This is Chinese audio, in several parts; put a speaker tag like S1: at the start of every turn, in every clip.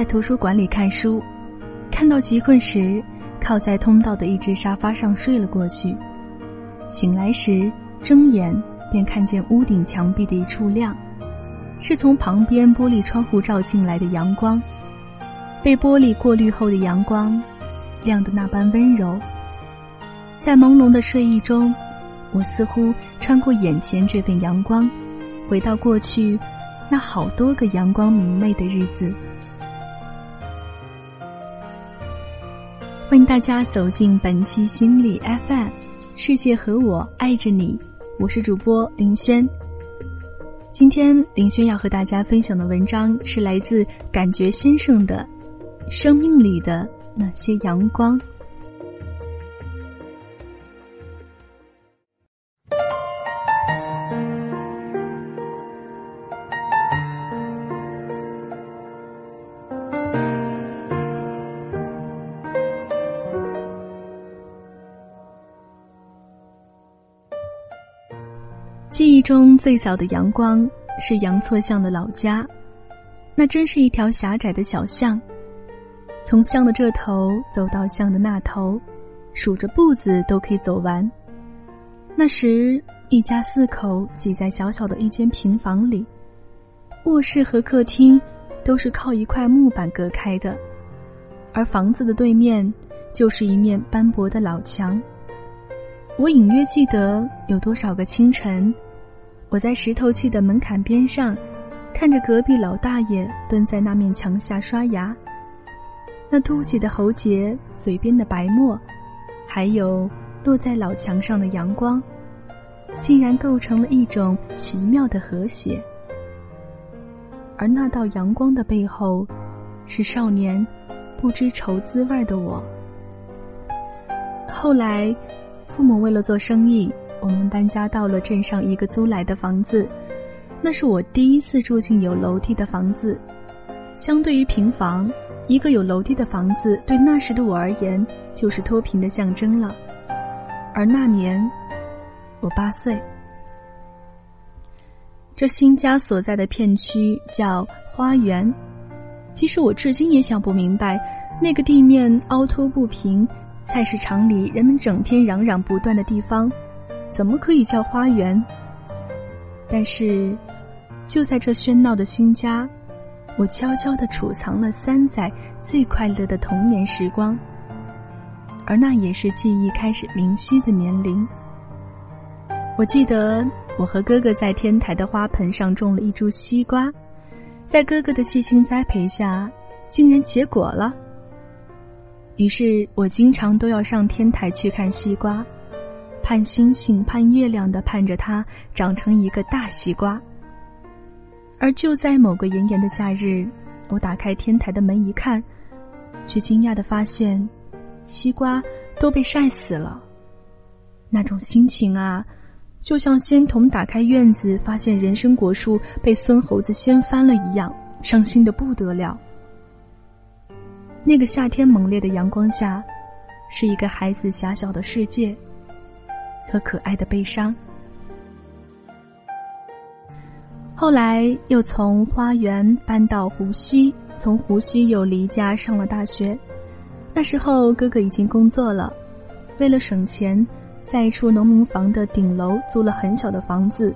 S1: 在图书馆里看书，看到极困时，靠在通道的一只沙发上睡了过去。醒来时，睁眼便看见屋顶墙壁的一处亮，是从旁边玻璃窗户照进来的阳光。被玻璃过滤后的阳光，亮得那般温柔。在朦胧的睡意中，我似乎穿过眼前这份阳光，回到过去那好多个阳光明媚的日子。欢迎大家走进本期心理 FM，世界和我爱着你，我是主播林轩。今天林轩要和大家分享的文章是来自感觉先生的。生命里的那些阳光。中最早的阳光是杨错巷的老家，那真是一条狭窄的小巷。从巷的这头走到巷的那头，数着步子都可以走完。那时，一家四口挤在小小的一间平房里，卧室和客厅都是靠一块木板隔开的，而房子的对面就是一面斑驳的老墙。我隐约记得有多少个清晨，我在石头砌的门槛边上，看着隔壁老大爷蹲在那面墙下刷牙。那凸起的喉结，嘴边的白沫，还有落在老墙上的阳光，竟然构成了一种奇妙的和谐。而那道阳光的背后，是少年不知愁滋味的我。后来，父母为了做生意，我们搬家到了镇上一个租来的房子，那是我第一次住进有楼梯的房子，相对于平房。一个有楼梯的房子，对那时的我而言，就是脱贫的象征了。而那年，我八岁。这新家所在的片区叫花园。其实我至今也想不明白，那个地面凹凸不平、菜市场里人们整天嚷嚷不断的地方，怎么可以叫花园？但是，就在这喧闹的新家。我悄悄的储藏了三载最快乐的童年时光，而那也是记忆开始明晰的年龄。我记得我和哥哥在天台的花盆上种了一株西瓜，在哥哥的细心栽培下，竟然结果了。于是我经常都要上天台去看西瓜，盼星星盼月亮的盼着它长成一个大西瓜。而就在某个炎炎的夏日，我打开天台的门一看，却惊讶的发现，西瓜都被晒死了。那种心情啊，就像仙童打开院子发现人参果树被孙猴子掀翻了一样，伤心的不得了。那个夏天猛烈的阳光下，是一个孩子狭小的世界和可爱的悲伤。后来又从花园搬到湖西，从湖西又离家上了大学。那时候哥哥已经工作了，为了省钱，在一处农民房的顶楼租了很小的房子，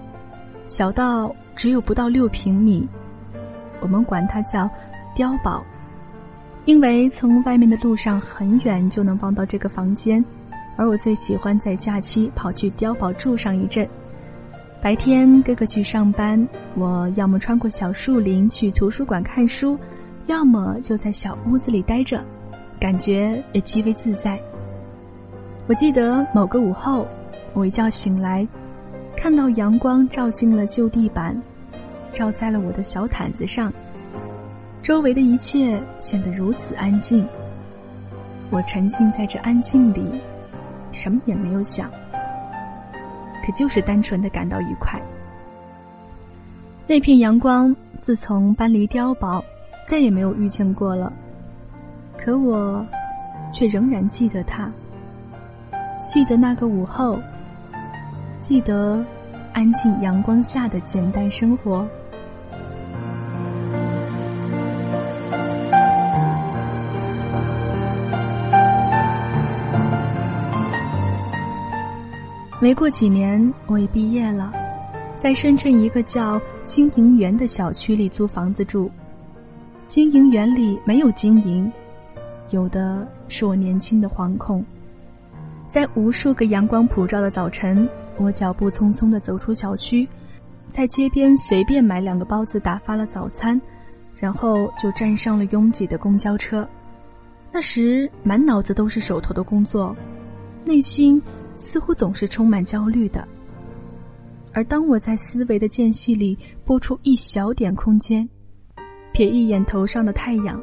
S1: 小到只有不到六平米，我们管它叫“碉堡”，因为从外面的路上很远就能望到这个房间，而我最喜欢在假期跑去碉堡住上一阵。白天哥哥去上班，我要么穿过小树林去图书馆看书，要么就在小屋子里待着，感觉也极为自在。我记得某个午后，我一觉醒来，看到阳光照进了旧地板，照在了我的小毯子上，周围的一切显得如此安静。我沉浸在这安静里，什么也没有想。可就是单纯的感到愉快。那片阳光，自从搬离碉堡，再也没有遇见过了。可我，却仍然记得它。记得那个午后，记得安静阳光下的简单生活。没过几年，我也毕业了，在深圳一个叫经营园的小区里租房子住。经营园里没有经营，有的是我年轻的惶恐。在无数个阳光普照的早晨，我脚步匆匆地走出小区，在街边随便买两个包子打发了早餐，然后就站上了拥挤的公交车。那时满脑子都是手头的工作，内心。似乎总是充满焦虑的，而当我在思维的间隙里拨出一小点空间，瞥一眼头上的太阳，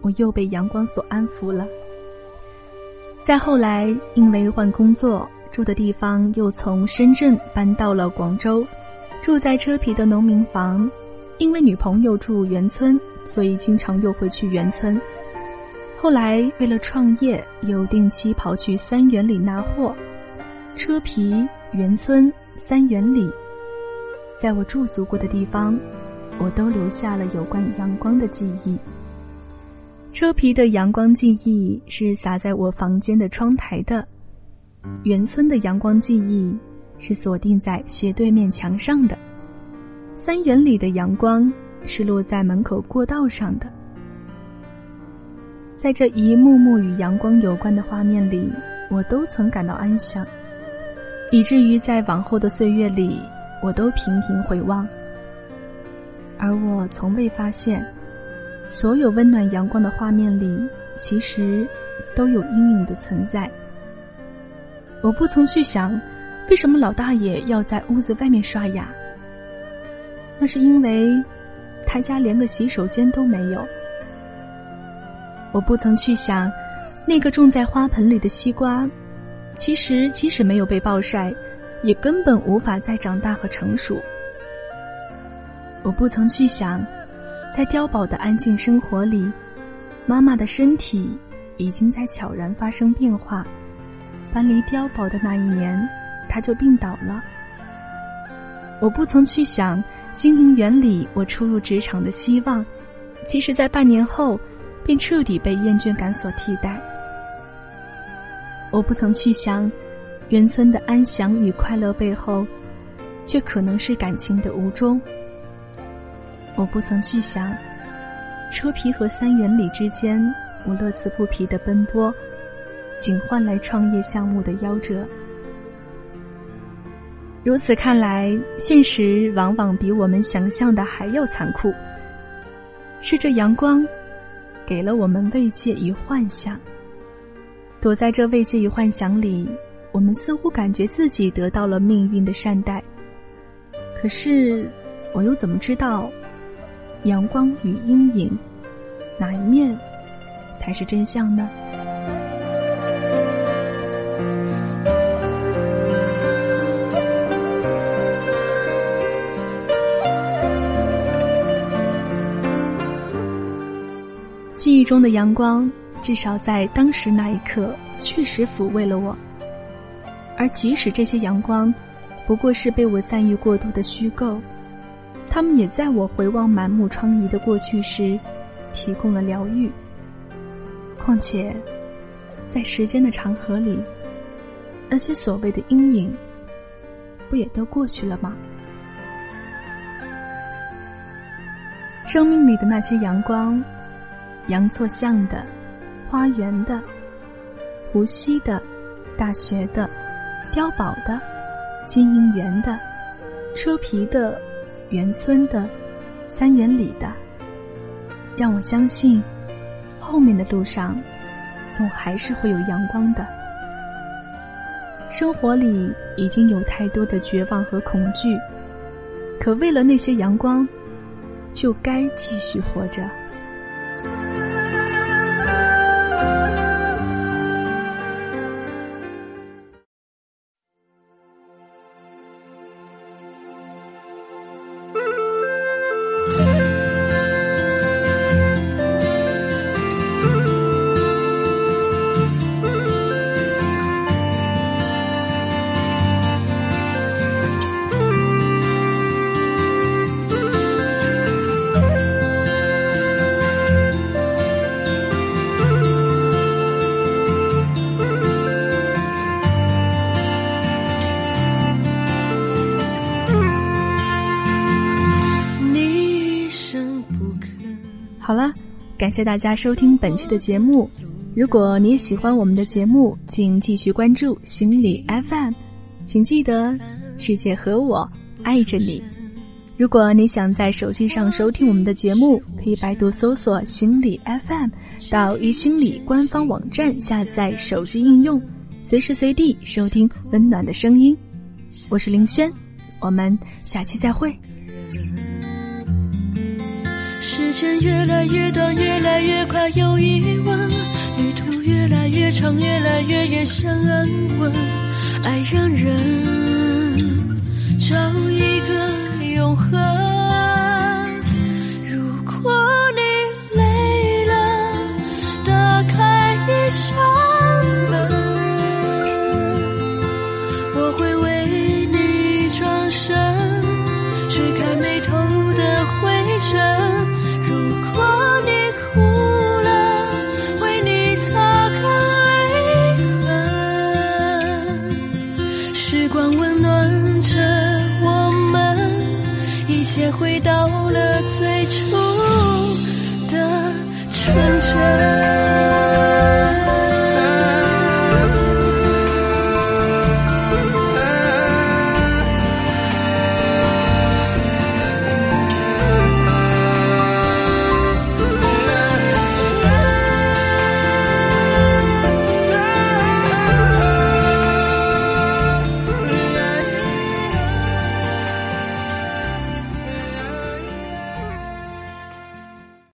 S1: 我又被阳光所安抚了。再后来，因为换工作，住的地方又从深圳搬到了广州，住在车皮的农民房。因为女朋友住原村，所以经常又会去原村。后来为了创业，又定期跑去三元里拿货。车皮、园村、三元里，在我驻足过的地方，我都留下了有关阳光的记忆。车皮的阳光记忆是洒在我房间的窗台的，园村的阳光记忆是锁定在斜对面墙上的，三元里的阳光是落在门口过道上的。在这一幕幕与阳光有关的画面里，我都曾感到安详，以至于在往后的岁月里，我都频频回望。而我从未发现，所有温暖阳光的画面里，其实都有阴影的存在。我不曾去想，为什么老大爷要在屋子外面刷牙。那是因为，他家连个洗手间都没有。我不曾去想，那个种在花盆里的西瓜，其实即使没有被暴晒，也根本无法再长大和成熟。我不曾去想，在碉堡的安静生活里，妈妈的身体已经在悄然发生变化。搬离碉堡的那一年，她就病倒了。我不曾去想，经营园里我初入职场的希望，即使在半年后。便彻底被厌倦感所替代。我不曾去想，原村的安详与快乐背后，却可能是感情的无终。我不曾去想，车皮和三元里之间，我乐此不疲的奔波，仅换来创业项目的夭折。如此看来，现实往往比我们想象的还要残酷。是这阳光。给了我们慰藉与幻想。躲在这慰藉与幻想里，我们似乎感觉自己得到了命运的善待。可是，我又怎么知道，阳光与阴影，哪一面才是真相呢？记忆中的阳光，至少在当时那一刻，确实抚慰了我。而即使这些阳光，不过是被我赞誉过度的虚构，他们也在我回望满目疮痍的过去时，提供了疗愈。况且，在时间的长河里，那些所谓的阴影，不也都过去了吗？生命里的那些阳光。阳错巷的，花园的，湖西的，大学的，碉堡的，金银园的，车皮的，园村的，三元里的，让我相信，后面的路上，总还是会有阳光的。生活里已经有太多的绝望和恐惧，可为了那些阳光，就该继续活着。好了，感谢大家收听本期的节目。如果你也喜欢我们的节目，请继续关注心理 FM。请记得，世界和我爱着你。如果你想在手机上收听我们的节目，可以百度搜索“心理 FM”，到一心理官方网站下载手机应用，随时随地收听温暖的声音。我是林轩，我们下期再会。
S2: 时间越来越短，越来越快，有疑问。旅途越来越长，越来越远，想安稳。爱让人找一个